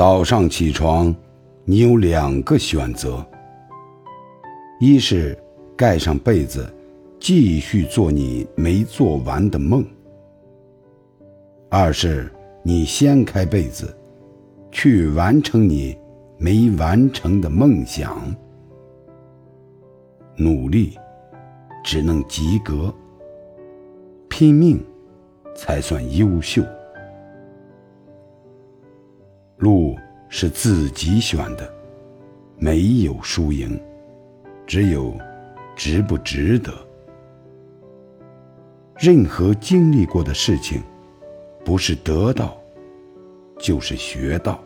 早上起床，你有两个选择：一是盖上被子，继续做你没做完的梦；二是你掀开被子，去完成你没完成的梦想。努力只能及格，拼命才算优秀。路是自己选的，没有输赢，只有值不值得。任何经历过的事情，不是得到，就是学到。